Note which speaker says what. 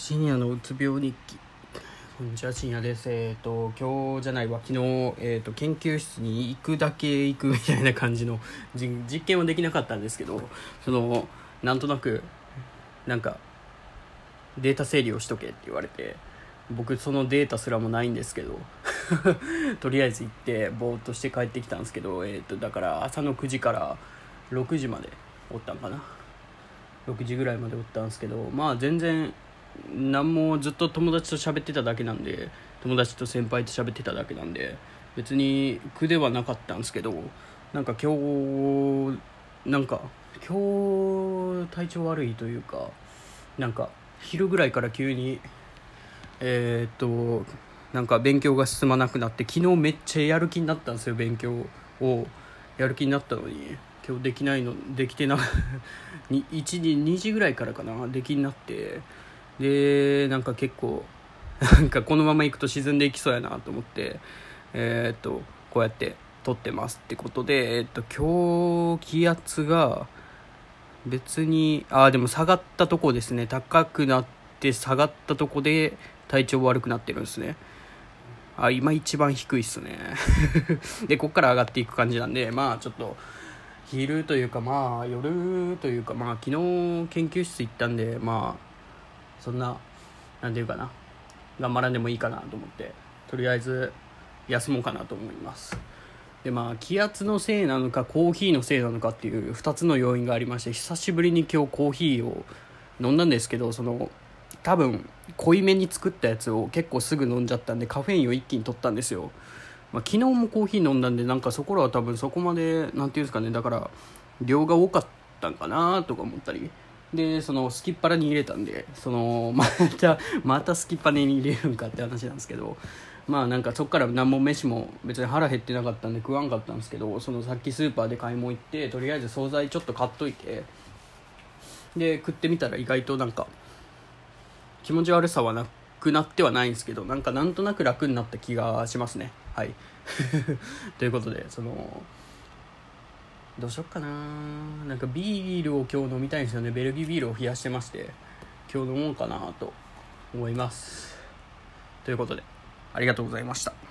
Speaker 1: 深夜のうつ病日記。こんにちは深夜です。えっ、と今日じゃないわ昨日、えー、と研究室に行くだけ行くみたいな感じのじ実験はできなかったんですけどそのなんとなくなんかデータ整理をしとけって言われて僕そのデータすらもないんですけど とりあえず行ってぼーっとして帰ってきたんですけど、えー、とだから朝の9時から6時までおったんかな？6時ぐらいまでおったんですけどまあ全然何もずっと友達と喋ってただけなんで友達と先輩と喋ってただけなんで別に苦ではなかったんですけどなんか今日なんか今日体調悪いというかなんか昼ぐらいから急にえー、っとなんか勉強が進まなくなって昨日めっちゃやる気になったんですよ勉強を。やる気になったのに今日できないのできてな 1時2時ぐらいからかなできになってでなんか結構 なんかこのまま行くと沈んでいきそうやなと思ってえー、っとこうやって撮ってますってことで、えー、っと今日気圧が別にああでも下がったとこですね。高くなって下がったとこで体調悪くなってるんですね。あ今一番低いっすね。でこっから上がっていく感じなんでまあちょっと昼というかまあ夜というかまあ昨日研究室行ったんでまあそんな何て言うかな。頑張らんでもいいかなと思ってとりあえず休もうかなと思います。でまあ気圧のせいなのかコーヒーのせいなのかっていう2つの要因がありまして久しぶりに今日コーヒーを飲んだんですけどその多分濃いめに作ったやつを結構すぐ飲んじゃったんでカフェインを一気に取ったんですよ、まあ、昨日もコーヒー飲んだんでなんかそこらは多分そこまで何て言うんですかねだから量が多かったんかなとか思ったりでそのすきっ腹に入れたんでその またまたすきっ腹に入れるんかって話なんですけどまあなんかそっから何も飯も別に腹減ってなかったんで食わんかったんですけどそのさっきスーパーで買い物行ってとりあえず惣菜ちょっと買っといてで食ってみたら意外となんか気持ち悪さはなくなってはないんですけどなんかなんとなく楽になった気がしますね。はい。ということでそのどうしよっかな。なんかビールを今日飲みたいんですよね。ベルギービールを冷やしてまして。今日飲もうかなと思います。ということでありがとうございました。